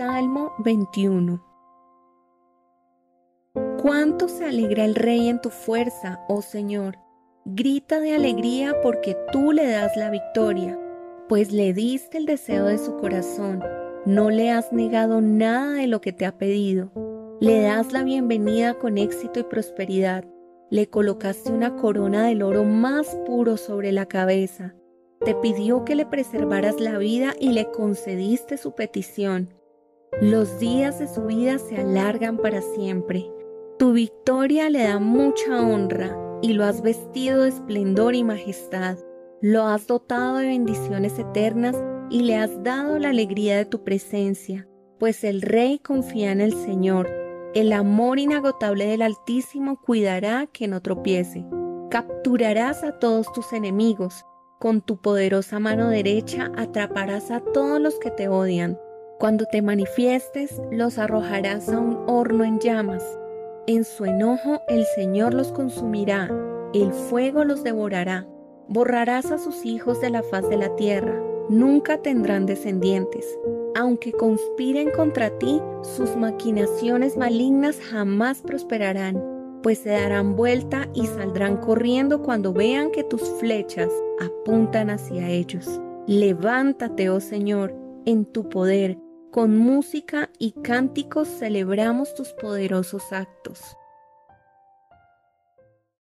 Salmo 21 Cuánto se alegra el rey en tu fuerza, oh Señor. Grita de alegría porque tú le das la victoria, pues le diste el deseo de su corazón. No le has negado nada de lo que te ha pedido. Le das la bienvenida con éxito y prosperidad. Le colocaste una corona del oro más puro sobre la cabeza. Te pidió que le preservaras la vida y le concediste su petición. Los días de su vida se alargan para siempre. Tu victoria le da mucha honra y lo has vestido de esplendor y majestad. Lo has dotado de bendiciones eternas y le has dado la alegría de tu presencia, pues el Rey confía en el Señor. El amor inagotable del Altísimo cuidará que no tropiece. Capturarás a todos tus enemigos. Con tu poderosa mano derecha atraparás a todos los que te odian. Cuando te manifiestes, los arrojarás a un horno en llamas. En su enojo el Señor los consumirá, el fuego los devorará. Borrarás a sus hijos de la faz de la tierra nunca tendrán descendientes. Aunque conspiren contra ti, sus maquinaciones malignas jamás prosperarán, pues se darán vuelta y saldrán corriendo cuando vean que tus flechas apuntan hacia ellos. Levántate, oh Señor, en tu poder, con música y cánticos celebramos tus poderosos actos.